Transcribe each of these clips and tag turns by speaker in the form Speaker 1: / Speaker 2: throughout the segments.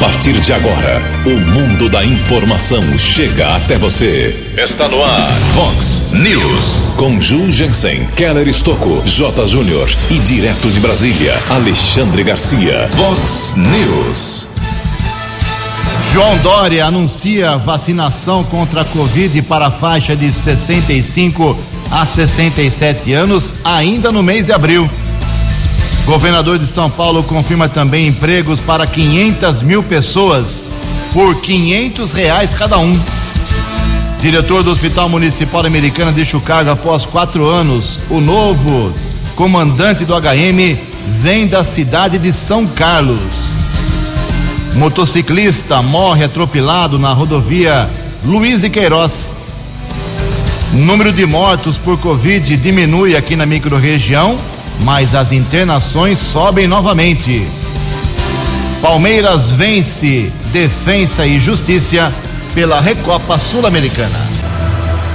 Speaker 1: partir de agora, o mundo da informação chega até você. Está no ar, Fox News. Com Ju Jensen, Keller Estocco, J. Júnior e direto de Brasília, Alexandre Garcia. Fox News.
Speaker 2: João Dória anuncia vacinação contra a Covid para a faixa de 65 a 67 anos ainda no mês de abril. Governador de São Paulo confirma também empregos para 500 mil pessoas por 500 reais cada um. Diretor do Hospital Municipal Americana deixa o cargo após quatro anos. O novo comandante do HM vem da cidade de São Carlos. Motociclista morre atropelado na rodovia Luiz de Queiroz. Número de mortos por Covid diminui aqui na microrregião mas as internações sobem novamente. Palmeiras vence Defensa e Justiça pela Recopa Sul-Americana.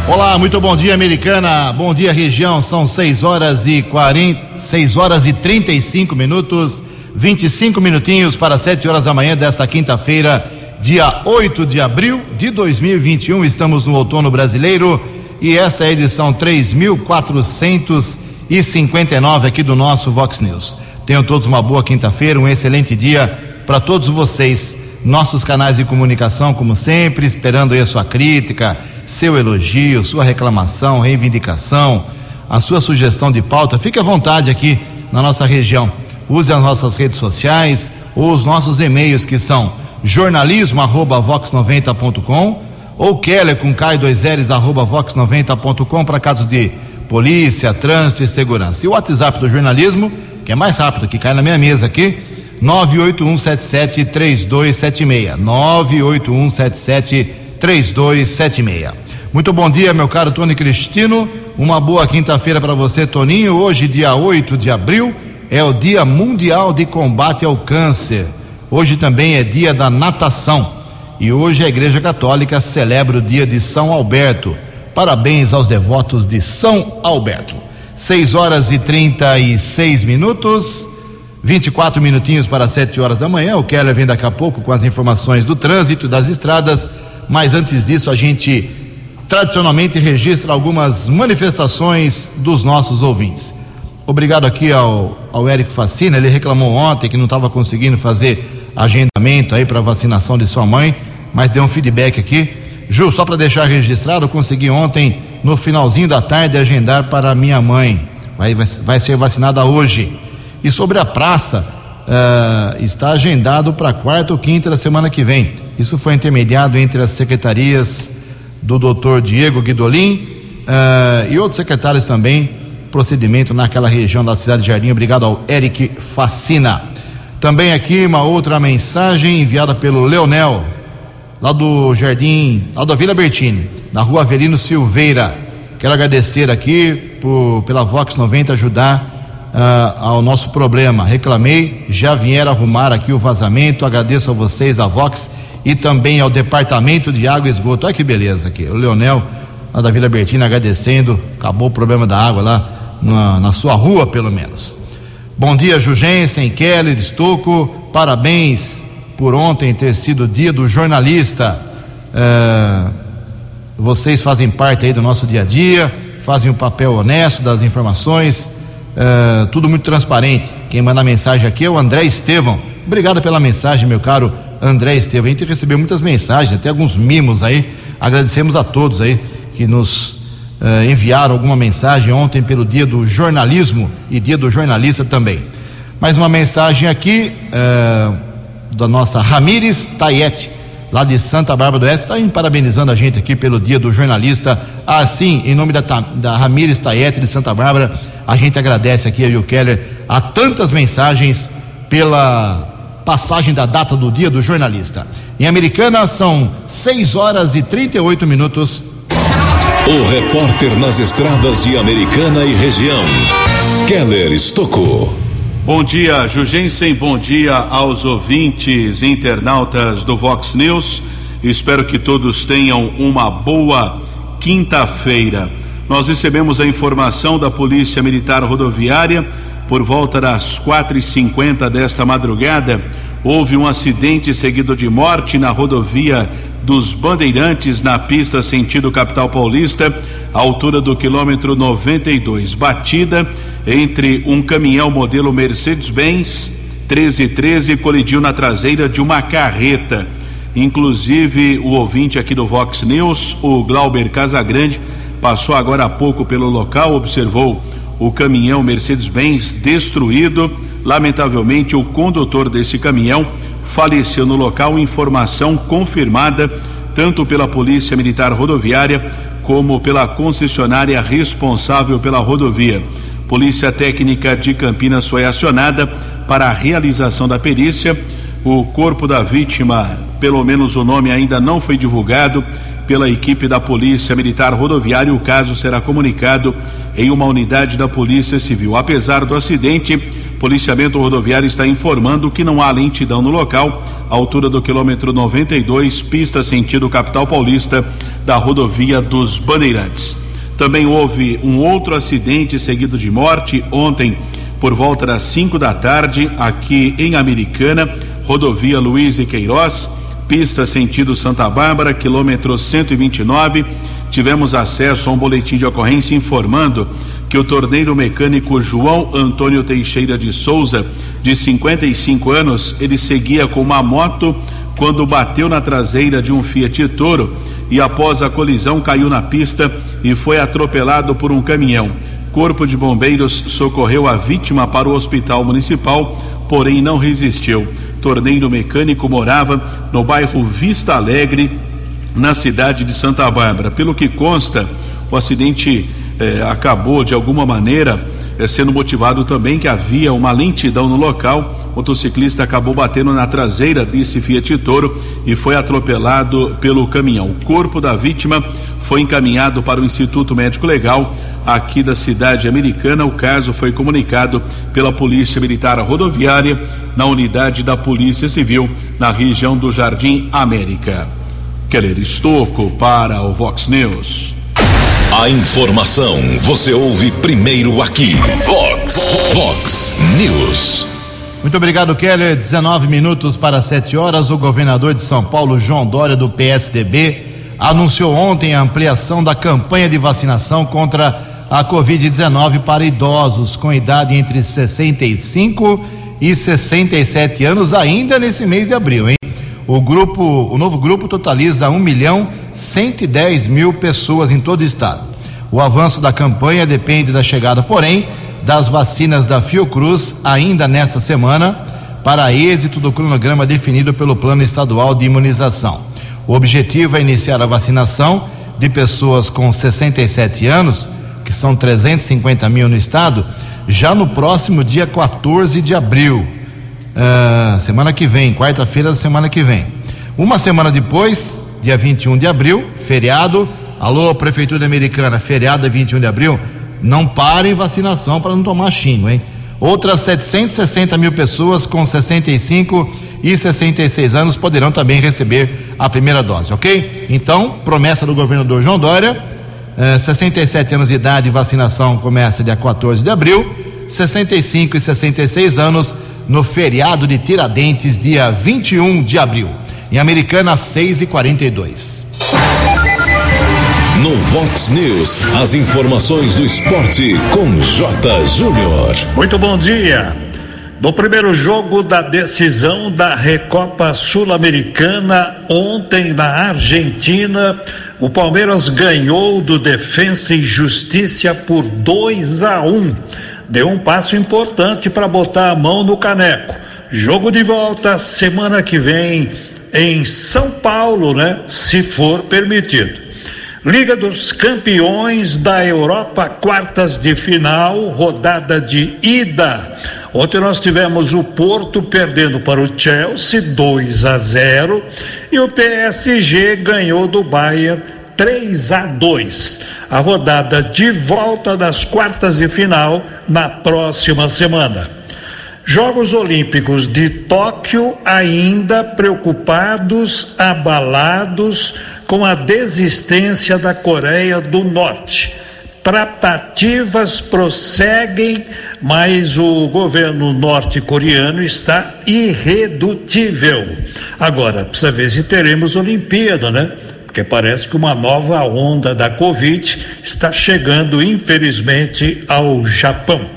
Speaker 2: Olá, muito bom dia, Americana. Bom dia, região. São 6 horas e 40, 6 horas e 35 minutos, 25 minutinhos para 7 horas da manhã desta quinta-feira, dia 8 de abril de 2021. Estamos no outono brasileiro e esta é a edição 3400 e 59 aqui do nosso Vox News. Tenham todos uma boa quinta-feira, um excelente dia para todos vocês. Nossos canais de comunicação, como sempre, esperando aí a sua crítica, seu elogio, sua reclamação, reivindicação, a sua sugestão de pauta. Fique à vontade aqui na nossa região. Use as nossas redes sociais ou os nossos e-mails que são jornalismo@vox90.com ou keller com L's, arroba vox90.com para casos de polícia, trânsito e segurança. E o WhatsApp do jornalismo, que é mais rápido, que cai na minha mesa aqui, 981773276. 981773276. Muito bom dia, meu caro Tony Cristino. Uma boa quinta-feira para você, Toninho. Hoje, dia 8 de abril, é o Dia Mundial de Combate ao Câncer. Hoje também é dia da natação. E hoje a Igreja Católica celebra o dia de São Alberto. Parabéns aos devotos de São Alberto. 6 horas e 36 minutos, 24 minutinhos para 7 horas da manhã. O Keller vem daqui a pouco com as informações do trânsito das estradas, mas antes disso a gente tradicionalmente registra algumas manifestações dos nossos ouvintes. Obrigado aqui ao, ao Eric Facina, ele reclamou ontem que não estava conseguindo fazer agendamento aí para vacinação de sua mãe, mas deu um feedback aqui Ju, só para deixar registrado, eu consegui ontem, no finalzinho da tarde, agendar para minha mãe. Vai, vai, ser vacinada hoje. E sobre a praça, uh, está agendado para quarta ou quinta da semana que vem. Isso foi intermediado entre as secretarias do doutor Diego Guidolin uh, e outros secretários também. Procedimento naquela região da cidade de Jardim. Obrigado ao Eric Facina. Também aqui uma outra mensagem enviada pelo Leonel lá do Jardim, lá da Vila Bertini, na rua Avelino Silveira. Quero agradecer aqui por, pela Vox 90 ajudar uh, ao nosso problema. Reclamei, já vieram arrumar aqui o vazamento. Agradeço a vocês, a Vox, e também ao Departamento de Água e Esgoto. Olha que beleza aqui. O Leonel, lá da Vila Bertini, agradecendo. Acabou o problema da água lá na, na sua rua, pelo menos. Bom dia, Jugensen, Keller, Estocco. Parabéns por ontem ter sido dia do jornalista. É, vocês fazem parte aí do nosso dia a dia, fazem o um papel honesto das informações, é, tudo muito transparente. Quem manda a mensagem aqui é o André Estevão. Obrigado pela mensagem, meu caro André Estevão. A gente recebeu muitas mensagens, até alguns mimos aí. Agradecemos a todos aí que nos é, enviaram alguma mensagem ontem pelo dia do jornalismo e dia do jornalista também. Mais uma mensagem aqui. Da nossa Ramires Tayete, lá de Santa Bárbara do Oeste, está parabenizando a gente aqui pelo dia do jornalista. Assim, em nome da, da Ramires Tayete de Santa Bárbara, a gente agradece aqui a o Keller a tantas mensagens pela passagem da data do dia do jornalista. Em Americana são 6 horas e 38 minutos.
Speaker 1: O repórter nas estradas de Americana e região, Keller Estocou.
Speaker 3: Bom dia, Jugensen. Bom dia aos ouvintes internautas do Vox News. Espero que todos tenham uma boa quinta-feira. Nós recebemos a informação da Polícia Militar Rodoviária por volta das quatro e cinquenta desta madrugada. houve um acidente seguido de morte na rodovia dos Bandeirantes na pista sentido capital paulista, altura do quilômetro 92. Batida entre um caminhão modelo Mercedes-Benz 1313 colidiu na traseira de uma carreta. Inclusive, o ouvinte aqui do Vox News, o Glauber Casagrande, passou agora há pouco pelo local, observou o caminhão Mercedes-Benz destruído. Lamentavelmente, o condutor desse caminhão faleceu no local. Informação confirmada tanto pela Polícia Militar Rodoviária como pela concessionária responsável pela rodovia. Polícia Técnica de Campinas foi acionada para a realização da perícia. O corpo da vítima, pelo menos o nome ainda não foi divulgado pela equipe da Polícia Militar Rodoviária. O caso será comunicado em uma unidade da Polícia Civil. Apesar do acidente, policiamento rodoviário está informando que não há lentidão no local, altura do quilômetro 92, pista sentido capital paulista da rodovia dos Bandeirantes. Também houve um outro acidente seguido de morte ontem por volta das 5 da tarde aqui em Americana, rodovia Luiz e Queiroz, pista sentido Santa Bárbara, quilômetro 129 tivemos acesso a um boletim de ocorrência informando que o torneiro mecânico João Antônio Teixeira de Souza, de 55 anos, ele seguia com uma moto quando bateu na traseira de um Fiat Toro e após a colisão caiu na pista e foi atropelado por um caminhão. Corpo de Bombeiros socorreu a vítima para o hospital municipal, porém não resistiu. Torneiro mecânico morava no bairro Vista Alegre, na cidade de Santa Bárbara. Pelo que consta, o acidente eh, acabou de alguma maneira eh, sendo motivado também que havia uma lentidão no local. Motociclista acabou batendo na traseira desse Fiat Toro e foi atropelado pelo caminhão. O corpo da vítima foi encaminhado para o Instituto Médico Legal aqui da cidade americana. O caso foi comunicado pela Polícia Militar Rodoviária na unidade da Polícia Civil na região do Jardim América. Keller Estocco para o Vox News.
Speaker 1: A informação você ouve primeiro aqui. Vox, Vox News.
Speaker 2: Muito obrigado, Keller. 19 minutos para 7 horas. O governador de São Paulo, João Dória, do PSDB, anunciou ontem a ampliação da campanha de vacinação contra a Covid-19 para idosos com idade entre 65 e 67 anos, ainda nesse mês de abril, hein? O grupo, o novo grupo totaliza 1 milhão 110 mil pessoas em todo o estado. O avanço da campanha depende da chegada, porém, das vacinas da Fiocruz ainda nesta semana, para êxito do cronograma definido pelo Plano Estadual de Imunização. O objetivo é iniciar a vacinação de pessoas com 67 anos, que são 350 mil no estado, já no próximo dia 14 de abril uh, semana que vem, quarta-feira da semana que vem. Uma semana depois, dia 21 de abril, feriado. Alô, Prefeitura Americana, feriado é 21 de abril. Não parem vacinação para não tomar xingo, hein? Outras 760 mil pessoas com 65 e 66 anos poderão também receber a primeira dose, ok? Então, promessa do governador João Dória: eh, 67 anos de idade, vacinação começa dia 14 de abril. 65 e 66 anos, no feriado de Tiradentes, dia 21 de abril. Em Americana, 6 e 42
Speaker 1: No Vox News, as informações do esporte com J. Júnior.
Speaker 4: Muito bom dia. No primeiro jogo da decisão da Recopa Sul-Americana, ontem na Argentina, o Palmeiras ganhou do Defensa e Justiça por 2 a 1. Um deu um passo importante para botar a mão no caneco. Jogo de volta semana que vem em São Paulo, né? Se for permitido. Liga dos Campeões da Europa, quartas de final, rodada de ida. Ontem nós tivemos o Porto perdendo para o Chelsea 2 a 0 e o PSG ganhou do Bayern 3 a 2. A rodada de volta das quartas de final na próxima semana. Jogos Olímpicos de Tóquio ainda preocupados, abalados com a desistência da Coreia do Norte. tratativas prosseguem, mas o governo norte-coreano está irredutível. Agora, precisa ver se teremos Olimpíada, né? Porque parece que uma nova onda da Covid está chegando, infelizmente, ao Japão.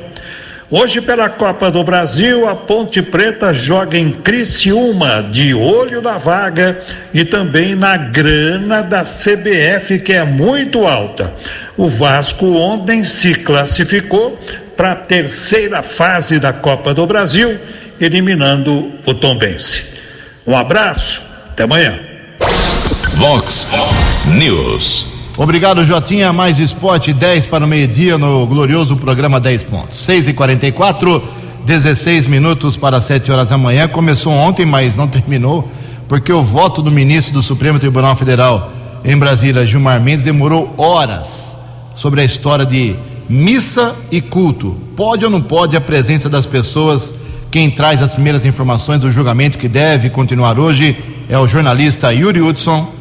Speaker 4: Hoje, pela Copa do Brasil, a Ponte Preta joga em Criciúma, de olho na vaga e também na grana da CBF, que é muito alta. O Vasco ontem se classificou para a terceira fase da Copa do Brasil, eliminando o Tombense. Um abraço, até amanhã.
Speaker 1: Vox News.
Speaker 2: Obrigado, Jotinha. Mais esporte, 10 para o meio-dia no glorioso programa 10 pontos. 6 e 44 16 minutos para 7 horas da manhã. Começou ontem, mas não terminou, porque o voto do ministro do Supremo Tribunal Federal em Brasília, Gilmar Mendes, demorou horas sobre a história de missa e culto. Pode ou não pode a presença das pessoas? Quem traz as primeiras informações do julgamento que deve continuar hoje é o jornalista Yuri Hudson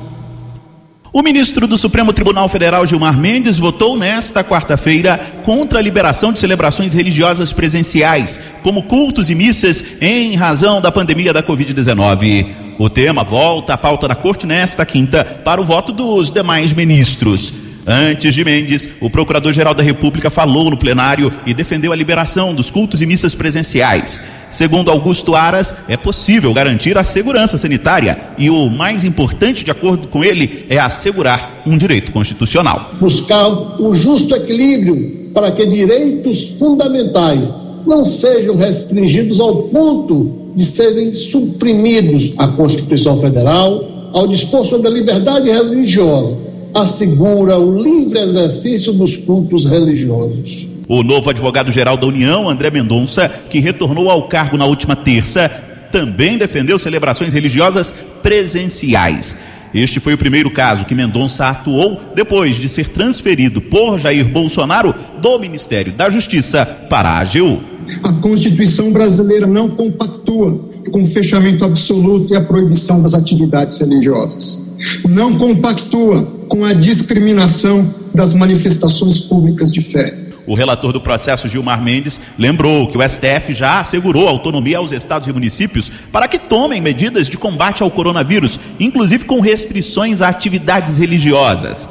Speaker 5: o ministro do Supremo Tribunal Federal, Gilmar Mendes, votou nesta quarta-feira contra a liberação de celebrações religiosas presenciais, como cultos e missas, em razão da pandemia da Covid-19. O tema volta à pauta da corte nesta quinta para o voto dos demais ministros. Antes de Mendes, o Procurador-Geral da República falou no plenário e defendeu a liberação dos cultos e missas presenciais. Segundo Augusto Aras, é possível garantir a segurança sanitária e o mais importante, de acordo com ele, é assegurar um direito constitucional.
Speaker 6: Buscar o justo equilíbrio para que direitos fundamentais não sejam restringidos ao ponto de serem suprimidos. A Constituição Federal, ao dispor sobre a liberdade religiosa, assegura o livre exercício dos cultos religiosos.
Speaker 5: O novo advogado-geral da União, André Mendonça, que retornou ao cargo na última terça, também defendeu celebrações religiosas presenciais. Este foi o primeiro caso que Mendonça atuou depois de ser transferido por Jair Bolsonaro do Ministério da Justiça para a AGU.
Speaker 7: A Constituição brasileira não compactua com o fechamento absoluto e a proibição das atividades religiosas. Não compactua com a discriminação das manifestações públicas de fé
Speaker 5: o relator do processo, Gilmar Mendes, lembrou que o STF já assegurou autonomia aos estados e municípios para que tomem medidas de combate ao coronavírus, inclusive com restrições a atividades religiosas.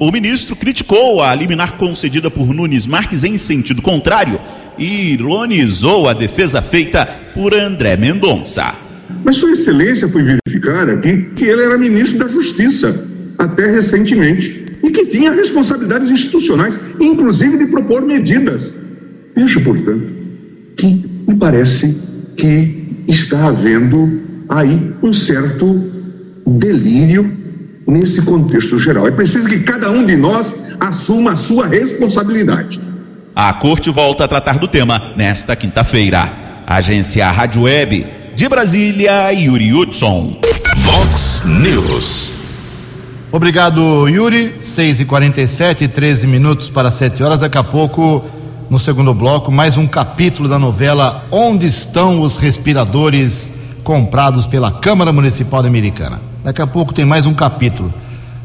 Speaker 5: O ministro criticou a liminar concedida por Nunes Marques em sentido contrário e ironizou a defesa feita por André Mendonça.
Speaker 8: Mas Sua Excelência foi verificar aqui que ele era ministro da Justiça até recentemente e que tinha responsabilidades institucionais, inclusive de propor medidas. Veja, portanto, que me parece que está havendo aí um certo delírio nesse contexto geral. É preciso que cada um de nós assuma a sua responsabilidade.
Speaker 5: A corte volta a tratar do tema nesta quinta-feira. Agência Rádio Web de Brasília, Yuri Hudson.
Speaker 1: Vox News.
Speaker 2: Obrigado, Yuri. 6 e 47 13 minutos para 7 horas. Daqui a pouco, no segundo bloco, mais um capítulo da novela Onde estão os respiradores comprados pela Câmara Municipal Americana? Daqui a pouco tem mais um capítulo.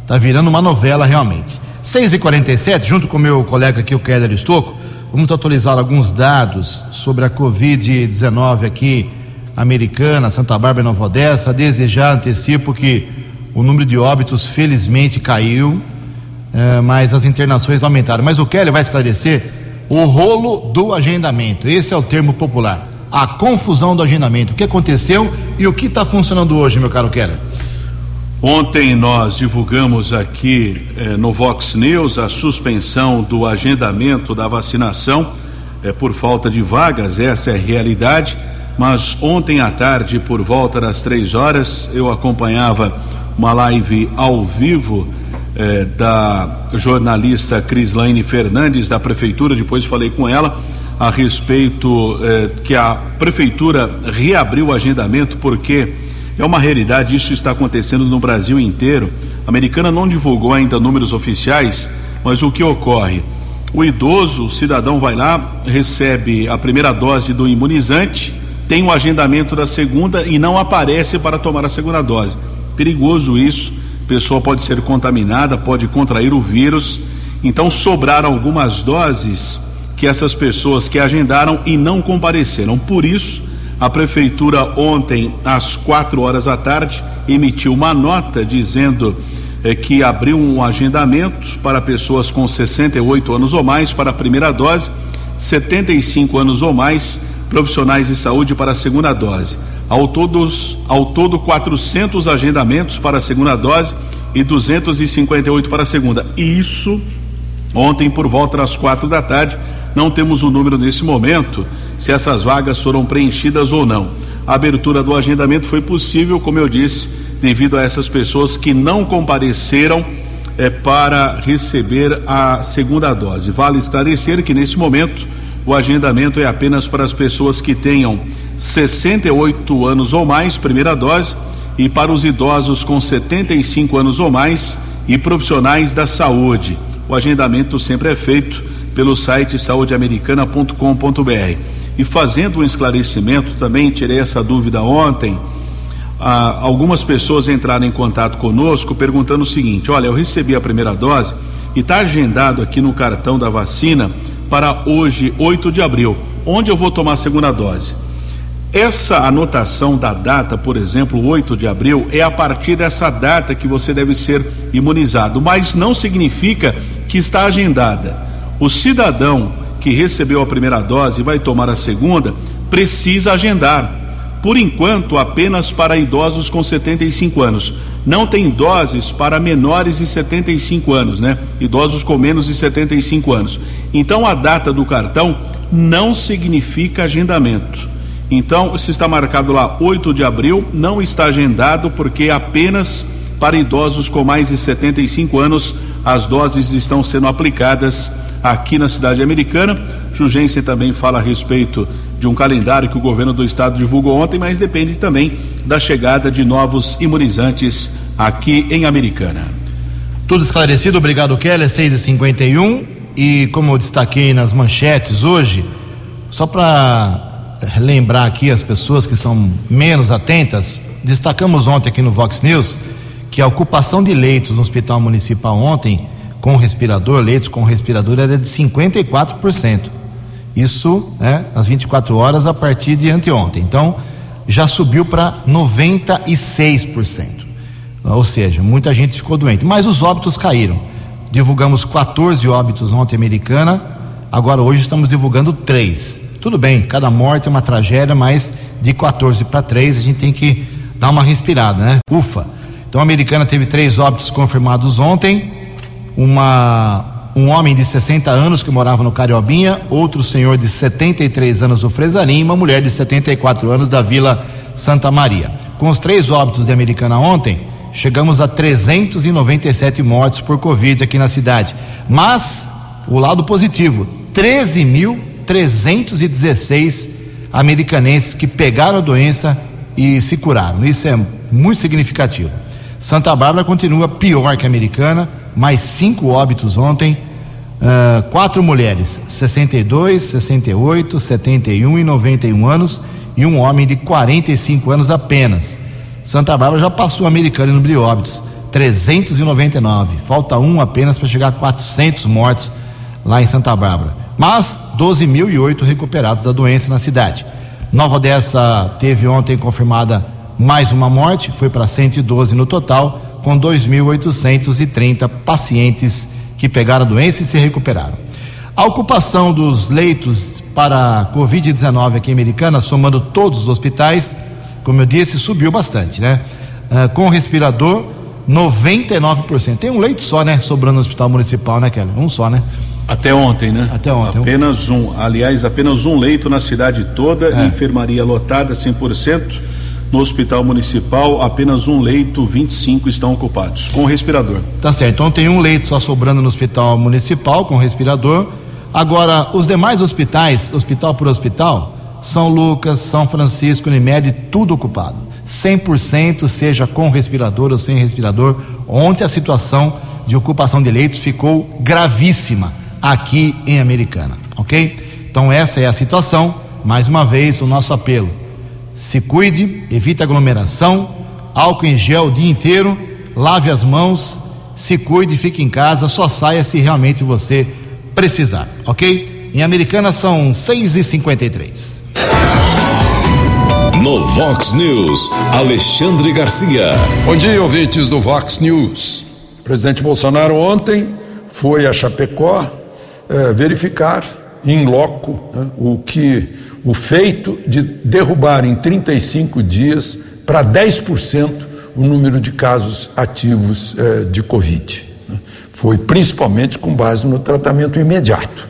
Speaker 2: Tá virando uma novela realmente. 6 e 47 junto com meu colega aqui, o Keller Estocco, vamos atualizar alguns dados sobre a Covid-19 aqui, Americana, Santa Bárbara e Nova Odessa. Desejar antecipo que o número de óbitos felizmente caiu, é, mas as internações aumentaram. Mas o Kelly vai esclarecer o rolo do agendamento. Esse é o termo popular. A confusão do agendamento. O que aconteceu e o que está funcionando hoje, meu caro Kelly?
Speaker 3: Ontem nós divulgamos aqui eh, no Vox News a suspensão do agendamento da vacinação eh, por falta de vagas, essa é a realidade. Mas ontem à tarde, por volta das três horas, eu acompanhava uma live ao vivo eh, da jornalista Crislaine Fernandes da prefeitura. Depois falei com ela a respeito eh, que a prefeitura reabriu o agendamento porque é uma realidade, isso está acontecendo no Brasil inteiro. A americana não divulgou ainda números oficiais, mas o que ocorre? O idoso, o cidadão vai lá, recebe a primeira dose do imunizante, tem o agendamento da segunda e não aparece para tomar a segunda dose. Perigoso isso. A pessoa pode ser contaminada, pode contrair o vírus Então sobraram algumas doses que essas pessoas que agendaram e não compareceram. Por isso, a prefeitura ontem, às quatro horas da tarde, emitiu uma nota dizendo eh, que abriu um agendamento para pessoas com 68 anos ou mais para a primeira dose, 75 anos ou mais profissionais de saúde para a segunda dose. Ao, todos, ao todo, 400 agendamentos para a segunda dose e 258 para a segunda. Isso ontem por volta das quatro da tarde. Não temos o um número nesse momento se essas vagas foram preenchidas ou não. A abertura do agendamento foi possível, como eu disse, devido a essas pessoas que não compareceram é, para receber a segunda dose. Vale esclarecer que nesse momento o agendamento é apenas para as pessoas que tenham 68 anos ou mais, primeira dose, e para os idosos com 75 anos ou mais e profissionais da saúde. O agendamento sempre é feito pelo site saudeamericana.com.br. E fazendo um esclarecimento, também tirei essa dúvida ontem. Algumas pessoas entraram em contato conosco perguntando o seguinte: olha, eu recebi a primeira dose e está agendado aqui no cartão da vacina para hoje, 8 de abril. Onde eu vou tomar a segunda dose? Essa anotação da data, por exemplo, 8 de abril, é a partir dessa data que você deve ser imunizado, mas não significa que está agendada. O cidadão que recebeu a primeira dose e vai tomar a segunda precisa agendar. Por enquanto, apenas para idosos com 75 anos. Não tem doses para menores de 75 anos, né? Idosos com menos de 75 anos. Então, a data do cartão não significa agendamento. Então, se está marcado lá 8 de abril, não está agendado porque apenas para idosos com mais de 75 anos as doses estão sendo aplicadas aqui na cidade americana. Jugense também fala a respeito de um calendário que o governo do estado divulgou ontem, mas depende também da chegada de novos imunizantes aqui em Americana.
Speaker 2: Tudo esclarecido, obrigado Keller, 6 e 51 e como eu destaquei nas manchetes hoje, só para lembrar aqui as pessoas que são menos atentas, destacamos ontem aqui no Vox News que a ocupação de leitos no hospital municipal ontem com respirador, leitos com respirador era de 54%. Isso, né, às 24 horas a partir de anteontem. Então, já subiu para 96%. Ou seja, muita gente ficou doente, mas os óbitos caíram. Divulgamos 14 óbitos ontem americana, agora hoje estamos divulgando 3. Tudo bem, cada morte é uma tragédia, mas de 14 para 3 a gente tem que dar uma respirada, né? Ufa. Então a americana teve três óbitos confirmados ontem. Uma um homem de 60 anos que morava no Cariobinha, outro senhor de 73 anos do Fresarim e uma mulher de 74 anos da Vila Santa Maria. Com os três óbitos de Americana ontem, chegamos a 397 mortes por Covid aqui na cidade. Mas o lado positivo: 13.316 americanenses que pegaram a doença e se curaram. Isso é muito significativo. Santa Bárbara continua pior que a Americana, mais cinco óbitos ontem Uh, quatro mulheres, 62, 68, 71 e 91 anos, e um homem de 45 anos apenas. Santa Bárbara já passou o americano no Brióbitos, 399. Falta um apenas para chegar a 400 mortes lá em Santa Bárbara. Mas 12.008 recuperados da doença na cidade. Nova Odessa teve ontem confirmada mais uma morte, foi para 112 no total, com 2.830 pacientes que pegaram a doença e se recuperaram. A ocupação dos leitos para Covid-19 aqui em Americana, somando todos os hospitais, como eu disse, subiu bastante, né? Uh, com respirador, 99%. Tem um leito só, né? Sobrando no hospital municipal, né, Kelly? Um só, né?
Speaker 3: Até ontem, né?
Speaker 2: Até ontem.
Speaker 3: Apenas um. Aliás, apenas um leito na cidade toda, é. enfermaria lotada 100%. No hospital municipal, apenas um leito, 25 estão ocupados, com respirador.
Speaker 2: Tá certo. Então tem um leito só sobrando no hospital municipal, com respirador. Agora, os demais hospitais, hospital por hospital, São Lucas, São Francisco, Unimed, tudo ocupado. 100%, seja com respirador ou sem respirador. Ontem a situação de ocupação de leitos ficou gravíssima aqui em Americana, ok? Então essa é a situação. Mais uma vez, o nosso apelo se cuide, evite aglomeração, álcool em gel o dia inteiro, lave as mãos, se cuide, fique em casa, só saia se realmente você precisar, ok? Em Americana são 6h53.
Speaker 1: No Vox News, Alexandre Garcia.
Speaker 9: Bom dia, ouvintes do Vox News. O presidente Bolsonaro ontem foi a Chapecó eh, verificar em loco né, o que o feito de derrubar em 35 dias para 10% o número de casos ativos eh, de Covid. Né. Foi principalmente com base no tratamento imediato,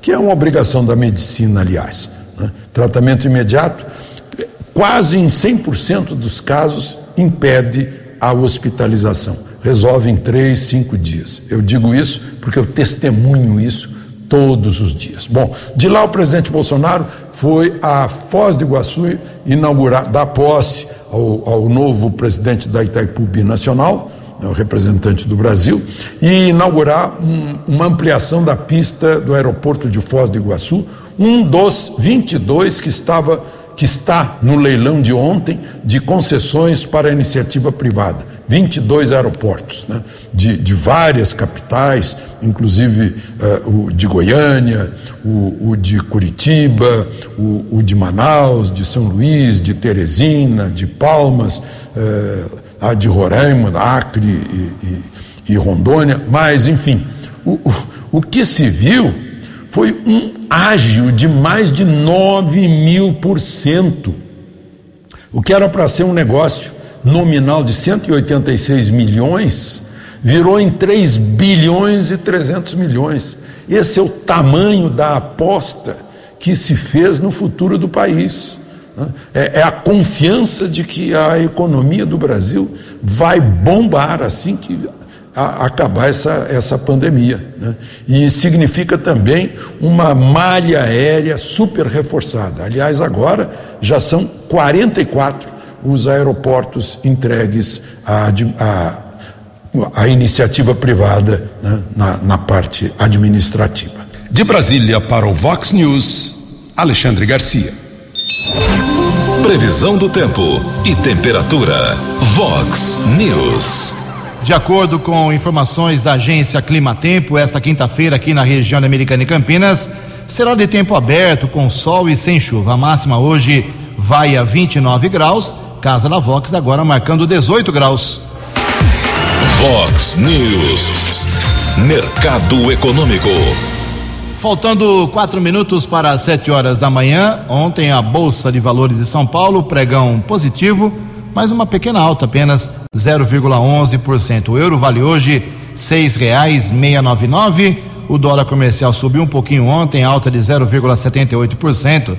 Speaker 9: que é uma obrigação da medicina, aliás. Né. Tratamento imediato, quase em 100% dos casos, impede a hospitalização. Resolve em três, cinco dias. Eu digo isso porque eu testemunho isso todos os dias. Bom, de lá o presidente Bolsonaro foi a Foz do Iguaçu inaugurar, dar posse ao, ao novo presidente da Itaipu Nacional, né, o representante do Brasil, e inaugurar um, uma ampliação da pista do aeroporto de Foz do Iguaçu, um dos 22 que estava que está no leilão de ontem de concessões para a iniciativa privada. 22 aeroportos né, de, de várias capitais, inclusive uh, o de Goiânia, o, o de Curitiba, o, o, de Manaus, de São Luís, de Teresina, de Palmas, uh, a de Roraima, Acre e, e, e Rondônia, mas enfim, o, o, o que se viu foi um ágio de mais de 9 mil por cento, o que era para ser um negócio nominal de 186 milhões virou em 3 bilhões e 300 milhões. Esse é o tamanho da aposta que se fez no futuro do país. Né? É, é a confiança de que a economia do Brasil vai bombar assim que acabar essa, essa pandemia. Né? E significa também uma malha aérea super reforçada. Aliás, agora já são 44 os aeroportos entregues à, à, à iniciativa privada né, na, na parte administrativa.
Speaker 1: De Brasília para o Vox News, Alexandre Garcia. Previsão do tempo e temperatura. Vox News.
Speaker 2: De acordo com informações da agência Climatempo, esta quinta-feira aqui na região da Americana e Campinas será de tempo aberto, com sol e sem chuva. A máxima hoje vai a 29 graus Casa da Vox agora marcando 18 graus.
Speaker 1: Vox News. Mercado Econômico.
Speaker 2: Faltando quatro minutos para sete horas da manhã, ontem a Bolsa de Valores de São Paulo, pregão positivo, mas uma pequena alta, apenas 0,11%. O euro vale hoje seis reais seiscentos noventa e nove. O dólar comercial subiu um pouquinho ontem, alta de 0,78%.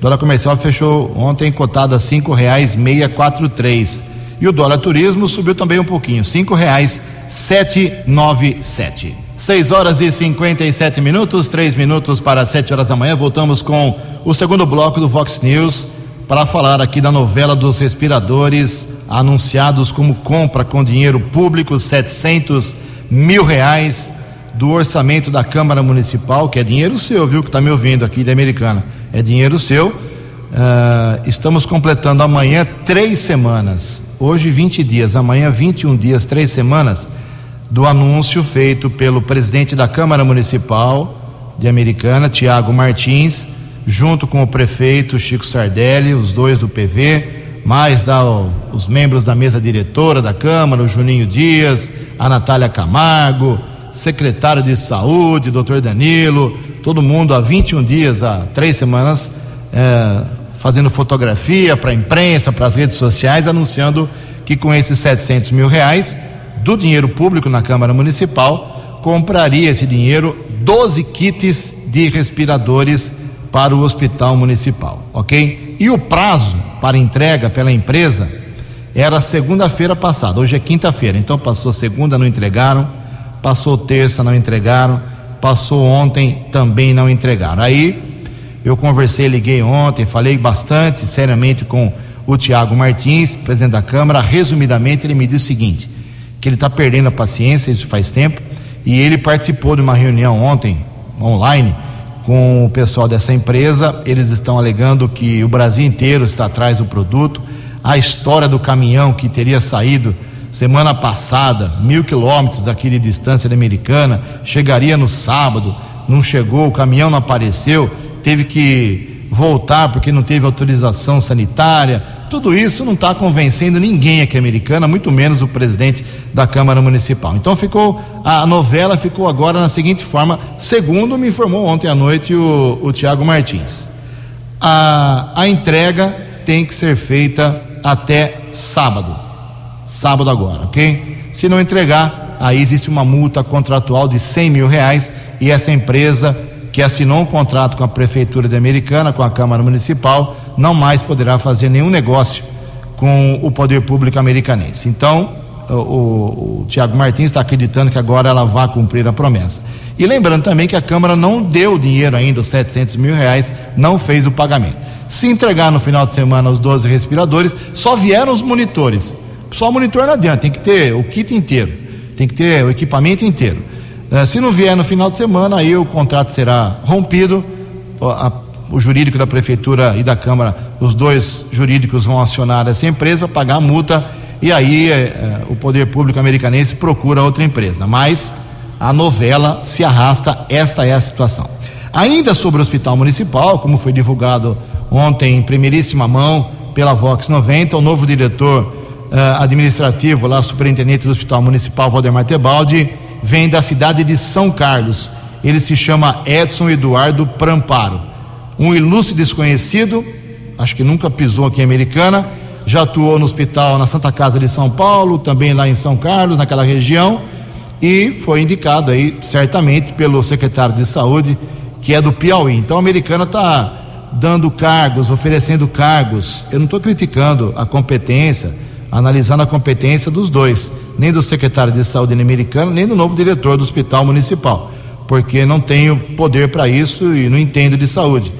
Speaker 2: Dólar comercial fechou ontem cotado a cinco reais meia quatro três. E o dólar turismo subiu também um pouquinho, cinco reais sete nove sete. Seis horas e cinquenta e sete minutos, três minutos para sete horas da manhã. Voltamos com o segundo bloco do Vox News para falar aqui da novela dos respiradores anunciados como compra com dinheiro público, 700 mil reais do orçamento da Câmara Municipal, que é dinheiro seu, viu, que está me ouvindo aqui da Americana é dinheiro seu. Uh, estamos completando amanhã três semanas, hoje 20 dias, amanhã 21 dias, três semanas, do anúncio feito pelo presidente da Câmara Municipal de Americana, Tiago Martins, junto com o prefeito Chico Sardelli, os dois do PV, mais da, os membros da mesa diretora da Câmara, o Juninho Dias, a Natália Camargo, secretário de Saúde, doutor Danilo, todo mundo há 21 dias, há três semanas, é, fazendo fotografia para a imprensa, para as redes sociais, anunciando que com esses 700 mil reais do dinheiro público na Câmara Municipal, compraria esse dinheiro 12 kits de respiradores para o Hospital Municipal, ok? E o prazo para entrega pela empresa era segunda-feira passada, hoje é quinta-feira, então passou segunda, não entregaram, passou terça, não entregaram, passou ontem, também não entregaram. Aí eu conversei, liguei ontem, falei bastante seriamente com o Tiago Martins, presidente da Câmara. Resumidamente, ele me disse o seguinte: que ele está perdendo a paciência, isso faz tempo, e ele participou de uma reunião ontem, online, com o pessoal dessa empresa. Eles estão alegando que o Brasil inteiro está atrás do produto. A história do caminhão que teria saído semana passada, mil quilômetros daqui de distância da Americana, chegaria no sábado, não chegou, o caminhão não apareceu, teve que voltar porque não teve autorização sanitária. Tudo isso não está convencendo ninguém aqui americana, muito menos o presidente da Câmara Municipal. Então ficou a novela ficou agora na seguinte forma, segundo me informou ontem à noite o, o Tiago Martins. A, a entrega tem que ser feita até sábado. Sábado agora, ok? Se não entregar, aí existe uma multa contratual de 100 mil reais e essa empresa que assinou um contrato com a Prefeitura de Americana, com a Câmara Municipal, não mais poderá fazer nenhum negócio com o poder público americanense. Então, o, o, o Tiago Martins está acreditando que agora ela vai cumprir a promessa. E lembrando também que a Câmara não deu dinheiro ainda, os 700 mil reais, não fez o pagamento. Se entregar no final de semana os 12 respiradores, só vieram os monitores. Só monitor não adianta, tem que ter o kit inteiro, tem que ter o equipamento inteiro. Uh, se não vier no final de semana, aí o contrato será rompido, o jurídico da prefeitura e da Câmara, os dois jurídicos vão acionar essa empresa para pagar a multa e aí é, o poder público americanense procura outra empresa. Mas a novela se arrasta, esta é a situação. Ainda sobre o Hospital Municipal, como foi divulgado ontem em primeiríssima mão pela Vox 90, o novo diretor uh, administrativo, lá, superintendente do Hospital Municipal, Valdemar Tebaldi, vem da cidade de São Carlos. Ele se chama Edson Eduardo Pramparo. Um ilustre desconhecido, acho que nunca pisou aqui em Americana, já atuou no hospital na Santa Casa de São Paulo, também lá em São Carlos, naquela região, e foi indicado aí, certamente, pelo secretário de Saúde, que é do Piauí. Então a americana está dando cargos, oferecendo cargos. Eu não estou criticando a competência, analisando a competência dos dois, nem do secretário de Saúde americano, nem do novo diretor do Hospital Municipal, porque não tenho poder para isso e não entendo de saúde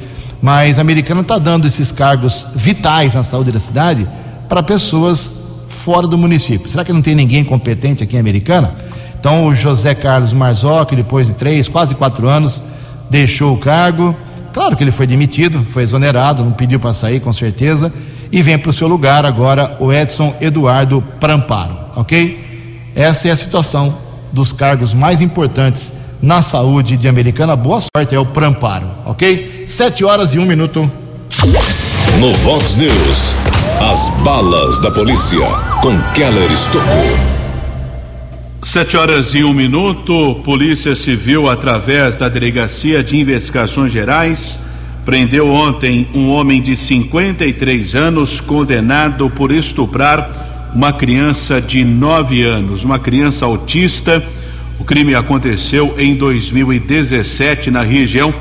Speaker 2: mas a americana está dando esses cargos vitais na saúde da cidade para pessoas fora do município. Será que não tem ninguém competente aqui em Americana? Então o José Carlos Marzocchi, depois de três, quase quatro anos, deixou o cargo. Claro que ele foi demitido, foi exonerado, não pediu para sair com certeza, e vem para o seu lugar agora o Edson Eduardo Pramparo, ok? Essa é a situação dos cargos mais importantes na saúde de Americana. Boa sorte, é o Pramparo, ok? Sete horas e um minuto.
Speaker 1: No Vox News, as balas da polícia com Keller Estocou.
Speaker 3: Sete horas e um minuto, Polícia Civil, através da Delegacia de Investigações Gerais, prendeu ontem um homem de 53 anos condenado por estuprar uma criança de nove anos, uma criança autista o crime aconteceu em 2017 na região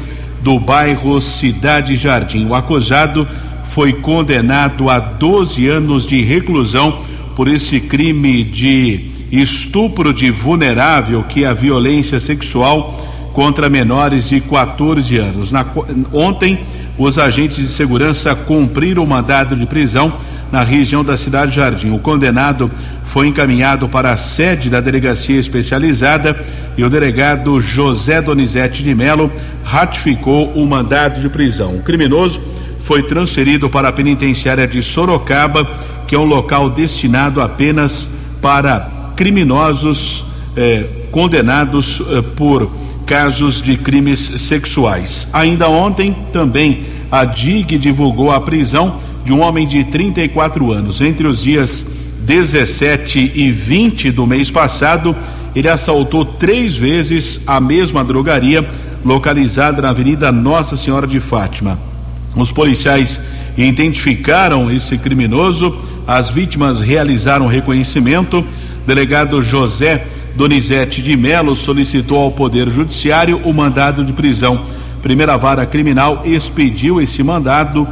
Speaker 3: do bairro Cidade Jardim. O acusado foi condenado a 12 anos de reclusão por esse crime de estupro de vulnerável, que é a violência sexual contra menores de 14 anos. Na, ontem, os agentes de segurança cumpriram o mandado de prisão na região da Cidade Jardim. O condenado foi encaminhado para a sede da delegacia especializada e o delegado José Donizete de Melo ratificou o mandado de prisão. O criminoso foi transferido para a penitenciária de Sorocaba, que é um local destinado apenas para criminosos eh, condenados eh, por casos de crimes sexuais. Ainda ontem, também, a DIG divulgou a prisão de um homem de 34 anos. Entre os dias 17 e 20 do mês passado, ele assaltou três vezes a mesma drogaria localizada na Avenida Nossa Senhora de Fátima. Os policiais identificaram esse criminoso, as vítimas realizaram reconhecimento. Delegado José Donizete de Melo solicitou ao Poder Judiciário o mandado de prisão. Primeira Vara Criminal expediu esse mandado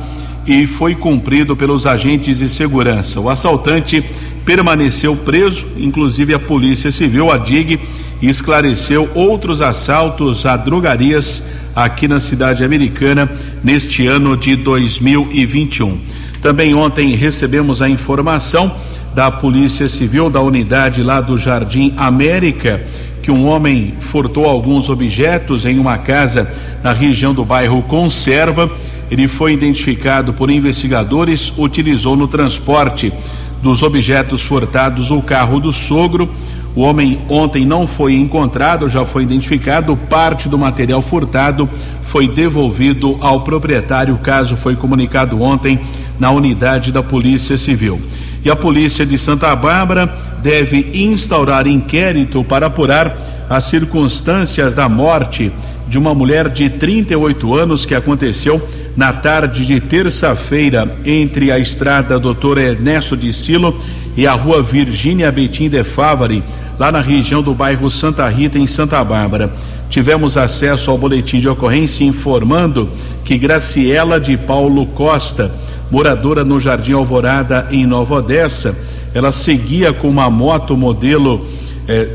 Speaker 3: e foi cumprido pelos agentes de segurança. O assaltante permaneceu preso, inclusive a Polícia Civil, a DIG, esclareceu outros assaltos a drogarias aqui na cidade americana neste ano de 2021. Também ontem recebemos a informação da Polícia Civil da unidade lá do Jardim América que um homem furtou alguns objetos em uma casa na região do bairro Conserva ele foi identificado por investigadores, utilizou no transporte dos objetos furtados o carro do sogro. O homem ontem não foi encontrado, já foi identificado. Parte do material furtado foi devolvido ao proprietário. O caso foi comunicado ontem na unidade da Polícia Civil. E a Polícia de Santa Bárbara deve instaurar inquérito para apurar as circunstâncias da morte de uma mulher de 38 anos que aconteceu na tarde de terça-feira entre a estrada Doutor Ernesto de Silo e a rua Virgínia Betim de Favari, lá na região do bairro Santa Rita, em Santa Bárbara. Tivemos acesso ao boletim de ocorrência informando que Graciela de Paulo Costa, moradora no Jardim Alvorada, em Nova Odessa, ela seguia com uma moto modelo eh,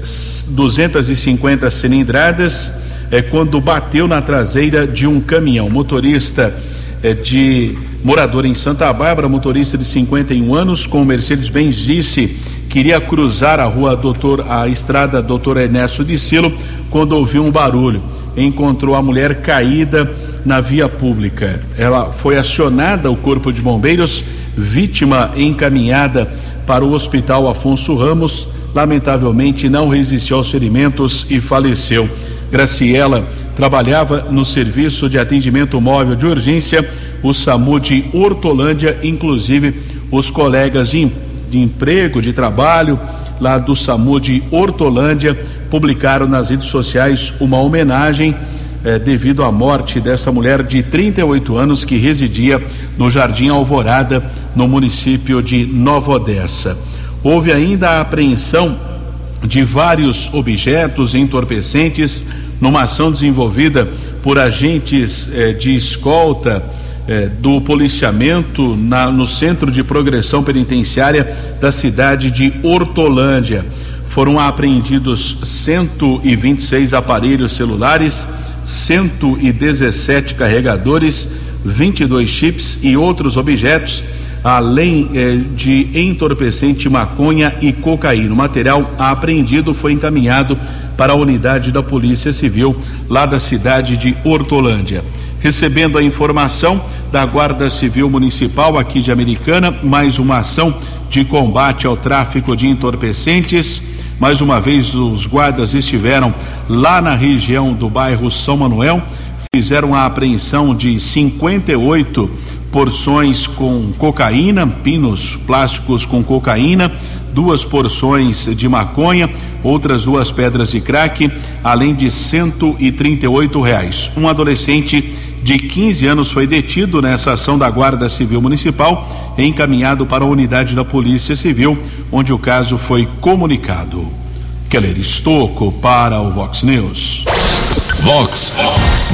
Speaker 3: 250 cilindradas é, quando bateu na traseira de um caminhão. Motorista é, de morador em Santa Bárbara, motorista de 51 anos, com Mercedes-Benz disse queria cruzar a rua Doutor, a estrada Doutor Ernesto de Silo, quando ouviu um barulho. Encontrou a mulher caída na via pública. Ela foi acionada o corpo de bombeiros, vítima encaminhada para o Hospital Afonso Ramos. Lamentavelmente não resistiu aos ferimentos e faleceu. Graciela trabalhava no serviço de atendimento móvel de urgência, o SAMU de Hortolândia, inclusive os colegas de, de emprego, de trabalho lá do SAMU de Hortolândia publicaram nas redes sociais uma homenagem eh, devido à morte dessa mulher de 38 anos que residia no Jardim Alvorada, no município de Nova Odessa. Houve ainda a apreensão de vários objetos entorpecentes numa ação desenvolvida por agentes eh, de escolta eh, do policiamento na, no Centro de Progressão Penitenciária da cidade de Hortolândia. Foram apreendidos 126 aparelhos celulares, 117 carregadores, 22 chips e outros objetos, além eh, de entorpecente maconha e cocaína. O material apreendido foi encaminhado para a unidade da Polícia Civil lá da cidade de Hortolândia. Recebendo a informação da Guarda Civil Municipal aqui de Americana, mais uma ação de combate ao tráfico de entorpecentes. Mais uma vez, os guardas estiveram lá na região do bairro São Manuel, fizeram a apreensão de 58 porções com cocaína, pinos plásticos com cocaína, duas porções de maconha, outras duas pedras de crack, além de 138 reais. Um adolescente de 15 anos foi detido nessa ação da Guarda Civil Municipal e encaminhado para a unidade da Polícia Civil, onde o caso foi comunicado. Keller Estocco para o Vox News.
Speaker 1: Vox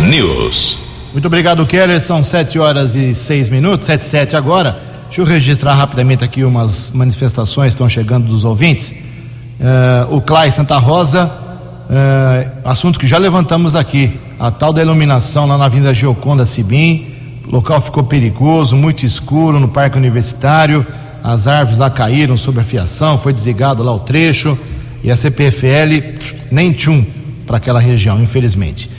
Speaker 1: News.
Speaker 2: Muito obrigado, Keller. São 7 horas e 6 minutos, 7 e 7 agora. Deixa eu registrar rapidamente aqui umas manifestações que estão chegando dos ouvintes. Uh, o CLAI Santa Rosa, uh, assunto que já levantamos aqui, a tal da iluminação lá na Avenida Gioconda Sibim. O local ficou perigoso, muito escuro no Parque Universitário. As árvores lá caíram sobre a fiação, foi desligado lá o trecho. E a CPFL nem tchum para aquela região, infelizmente.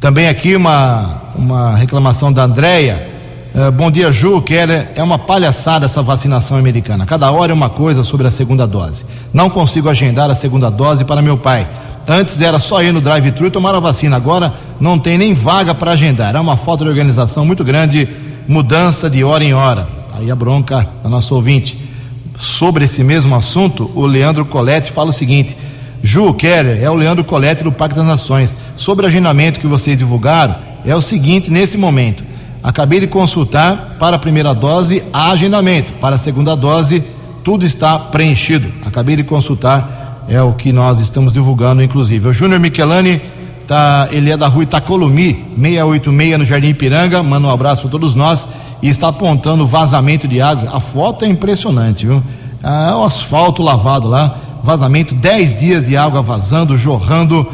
Speaker 2: Também aqui uma, uma reclamação da Andréia Uh, bom dia, Ju. Keller. É uma palhaçada essa vacinação americana. Cada hora é uma coisa sobre a segunda dose. Não consigo agendar a segunda dose para meu pai. Antes era só ir no drive-thru e tomar a vacina. Agora não tem nem vaga para agendar. É uma falta de organização muito grande, mudança de hora em hora. Aí a bronca da nossa ouvinte. Sobre esse mesmo assunto, o Leandro Colette fala o seguinte: Ju Keller, é o Leandro Colette do Parque das Nações. Sobre o agendamento que vocês divulgaram, é o seguinte nesse momento Acabei de consultar para a primeira dose há agendamento, para a segunda dose tudo está preenchido. Acabei de consultar, é o que nós estamos divulgando, inclusive. O Júnior Michelani, tá, ele é da rua Itacolomi, 686 no Jardim Ipiranga, manda um abraço para todos nós e está apontando vazamento de água. A foto é impressionante, viu? É o asfalto lavado lá, vazamento, 10 dias de água vazando, jorrando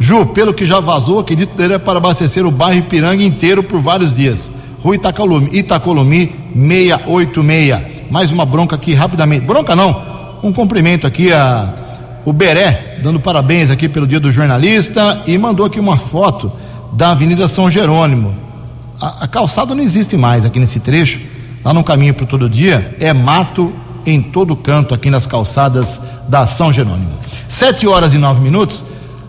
Speaker 2: Ju, pelo que já vazou, acredito que teria para abastecer o bairro Ipiranga inteiro por vários dias. Rua Itacolomi, Itacolomi 686. Mais uma bronca aqui rapidamente. Bronca não, um cumprimento aqui a o Beré, dando parabéns aqui pelo dia do jornalista e mandou aqui uma foto da Avenida São Jerônimo. A, a calçada não existe mais aqui nesse trecho, lá no caminho para todo dia, é mato em todo canto aqui nas calçadas da São Jerônimo. Sete horas e nove minutos.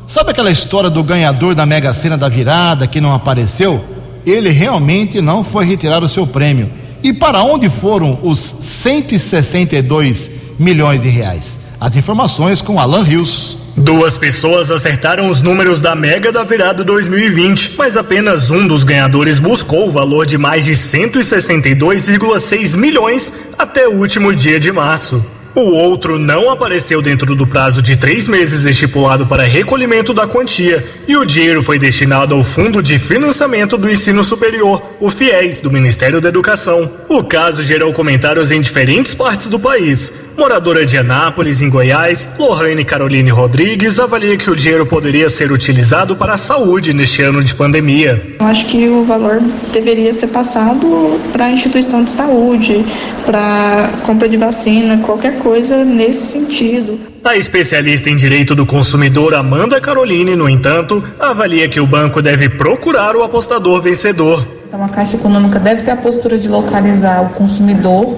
Speaker 2: Sabe aquela história do ganhador da Mega Sena da virada que não apareceu? Ele realmente não foi retirar o seu prêmio. E para onde foram os 162 milhões de reais? As informações com Alan Rios.
Speaker 10: Duas pessoas acertaram os números da Mega da Virada 2020, mas apenas um dos ganhadores buscou o valor de mais de 162,6 milhões até o último dia de março. O outro não apareceu dentro do prazo de três meses estipulado para recolhimento da quantia e o dinheiro foi destinado ao Fundo de Financiamento do Ensino Superior, o FIES, do Ministério da Educação. O caso gerou comentários em diferentes partes do país. Moradora de Anápolis, em Goiás, Lohane Caroline Rodrigues avalia que o dinheiro poderia ser utilizado para a saúde neste ano de pandemia.
Speaker 11: Eu acho que o valor deveria ser passado para a instituição de saúde, para compra de vacina, qualquer coisa nesse sentido.
Speaker 10: A especialista em direito do consumidor Amanda Caroline, no entanto, avalia que o banco deve procurar o apostador vencedor.
Speaker 12: Então, a Caixa Econômica deve ter a postura de localizar o consumidor,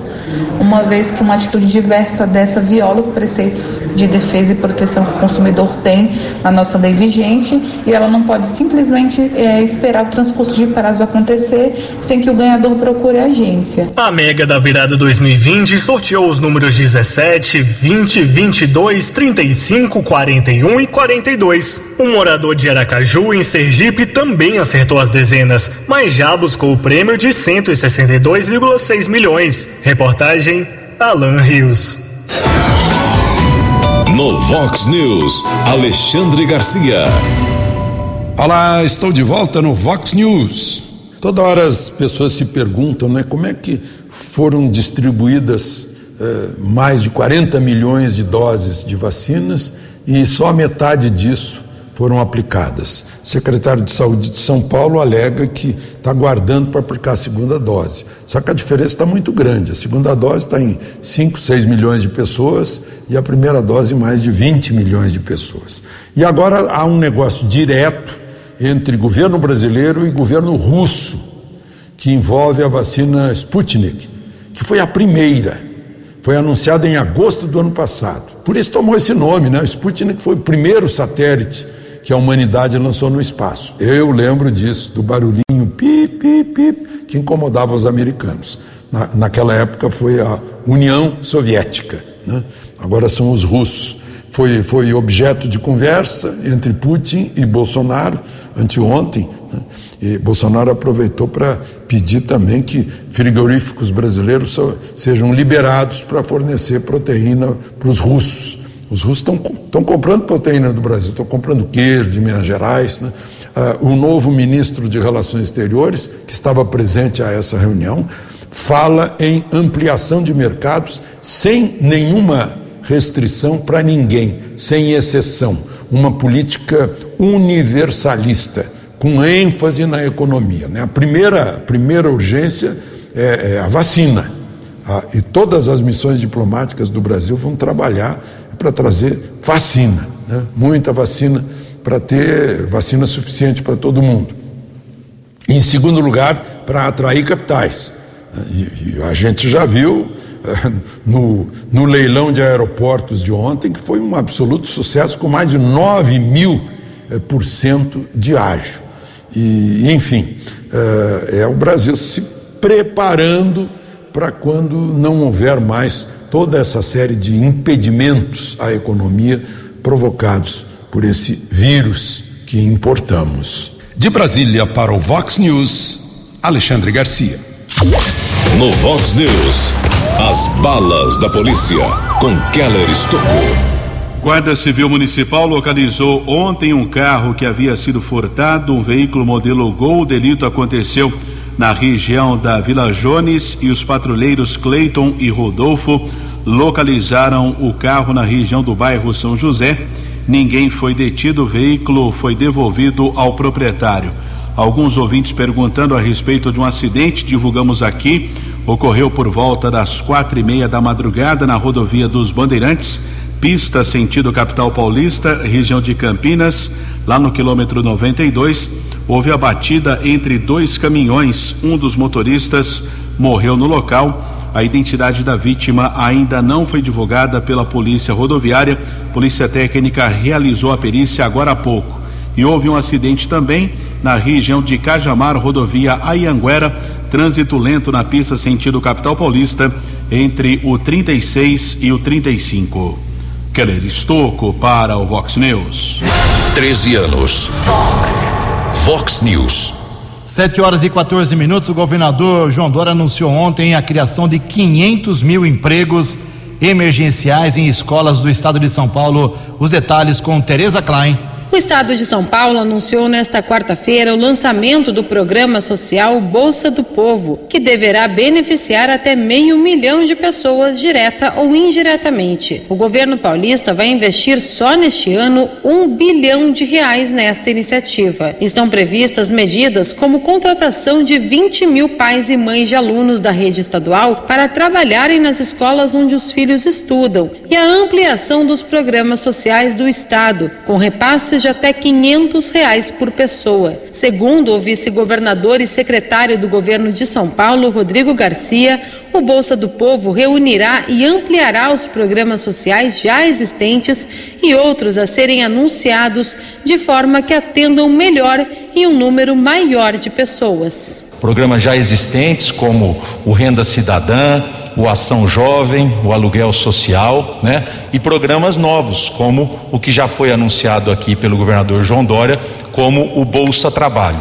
Speaker 12: uma vez que uma atitude diversa dessa viola os preceitos de defesa e proteção que o consumidor tem na nossa lei vigente e ela não pode simplesmente é, esperar o transcurso de prazo acontecer sem que o ganhador procure a agência.
Speaker 10: A Mega da Virada 2020 sorteou os números 17, 20, 22, 35, 41 e 42. Um morador de Aracaju, em Sergipe, também acertou as dezenas, mas já buscou o prêmio de 162,6 milhões. Reportagem Alan Rios.
Speaker 1: No Vox News, Alexandre Garcia.
Speaker 9: Olá, estou de volta no Vox News. Toda hora as pessoas se perguntam, né, como é que foram distribuídas eh, mais de 40 milhões de doses de vacinas e só metade disso foram aplicadas. O secretário de Saúde de São Paulo alega que está aguardando para aplicar a segunda dose. Só que a diferença está muito grande. A segunda dose está em 5, 6 milhões de pessoas e a primeira dose em mais de 20 milhões de pessoas. E agora há um negócio direto entre governo brasileiro e governo russo, que envolve a vacina Sputnik, que foi a primeira. Foi anunciada em agosto do ano passado. Por isso tomou esse nome, né? O Sputnik foi o primeiro satélite que a humanidade lançou no espaço. Eu lembro disso, do barulhinho pip, pip, pip, que incomodava os americanos. Na, naquela época foi a União Soviética, né? agora são os russos. Foi, foi objeto de conversa entre Putin e Bolsonaro anteontem. Né? E Bolsonaro aproveitou para pedir também que frigoríficos brasileiros sejam liberados para fornecer proteína para os russos. Os russos estão comprando proteína do Brasil, estão comprando queijo de Minas Gerais. Né? Uh, o novo ministro de Relações Exteriores, que estava presente a essa reunião, fala em ampliação de mercados sem nenhuma restrição para ninguém, sem exceção. Uma política universalista, com ênfase na economia. Né? A primeira, primeira urgência é, é a vacina. Ah, e todas as missões diplomáticas do Brasil vão trabalhar para trazer vacina, né? muita vacina, para ter vacina suficiente para todo mundo. em segundo lugar, para atrair capitais. E, e, a gente já viu eh, no, no leilão de aeroportos de ontem que foi um absoluto sucesso, com mais de 9 mil eh, por cento de ágio. E, enfim, eh, é o Brasil se preparando para quando não houver mais toda essa série de impedimentos à economia provocados por esse vírus que importamos.
Speaker 1: De Brasília para o Vox News, Alexandre Garcia. No Vox News, as balas da polícia com Keller Estocou.
Speaker 3: Guarda Civil Municipal localizou ontem um carro que havia sido furtado, um veículo modelo Gol. O delito aconteceu na região da Vila Jones e os patrulheiros Cleiton e Rodolfo localizaram o carro na região do bairro São José. Ninguém foi detido, o veículo foi devolvido ao proprietário. Alguns ouvintes perguntando a respeito de um acidente, divulgamos aqui. Ocorreu por volta das quatro e meia da madrugada na rodovia dos Bandeirantes, pista sentido capital paulista, região de Campinas, lá no quilômetro 92 houve a batida entre dois caminhões. Um dos motoristas morreu no local. A identidade da vítima ainda não foi divulgada pela Polícia Rodoviária. Polícia Técnica realizou a perícia agora há pouco. E houve um acidente também na região de Cajamar, rodovia Ayanguera, trânsito lento na pista sentido capital paulista, entre o 36 e o 35. Keller Estocco para o Vox News.
Speaker 1: 13 anos. Vox. Vox News.
Speaker 2: 7 horas e 14 minutos. O governador João Dória anunciou ontem a criação de 500 mil empregos emergenciais em escolas do estado de São Paulo. Os detalhes com Tereza Klein.
Speaker 13: O Estado de São Paulo anunciou nesta quarta-feira o lançamento do programa social Bolsa do Povo, que deverá beneficiar até meio milhão de pessoas direta ou indiretamente. O governo paulista vai investir só neste ano um bilhão de reais nesta iniciativa. Estão previstas medidas como contratação de 20 mil pais e mães de alunos da rede estadual para trabalharem nas escolas onde os filhos estudam e a ampliação dos programas sociais do Estado, com repasses de até 500 reais por pessoa. Segundo o vice-governador e secretário do governo de São Paulo, Rodrigo Garcia, o Bolsa do Povo reunirá e ampliará os programas sociais já existentes e outros a serem anunciados de forma que atendam melhor e um número maior de pessoas.
Speaker 14: Programas já existentes como o Renda Cidadã, o Ação Jovem, o Aluguel Social, né? E programas novos, como o que já foi anunciado aqui pelo governador João Dória, como o Bolsa Trabalho.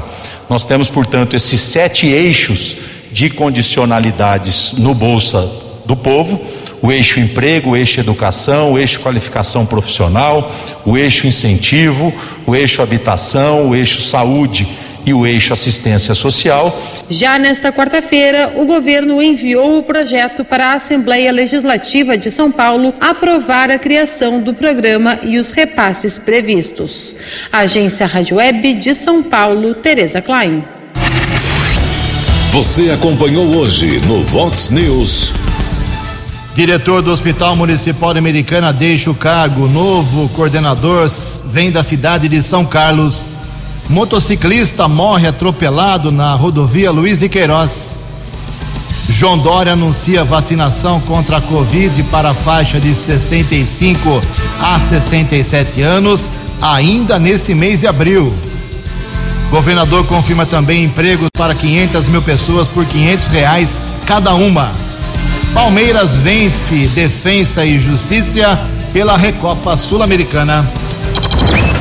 Speaker 14: Nós temos, portanto, esses sete eixos de condicionalidades no Bolsa do Povo. O eixo emprego, o eixo educação, o eixo qualificação profissional, o eixo incentivo, o eixo habitação, o eixo saúde e o eixo assistência social.
Speaker 13: Já nesta quarta-feira, o governo enviou o projeto para a Assembleia Legislativa de São Paulo aprovar a criação do programa e os repasses previstos. Agência Rádio Web de São Paulo, Tereza Klein.
Speaker 1: Você acompanhou hoje no Vox News.
Speaker 2: Diretor do Hospital Municipal Americana deixa o cargo. Novo coordenador vem da cidade de São Carlos. Motociclista morre atropelado na rodovia Luiz de Queiroz. João Dória anuncia vacinação contra a Covid para a faixa de 65 a 67 anos, ainda neste mês de abril. Governador confirma também empregos para 500 mil pessoas por 500 reais cada uma. Palmeiras vence Defensa e Justiça pela Recopa Sul-Americana.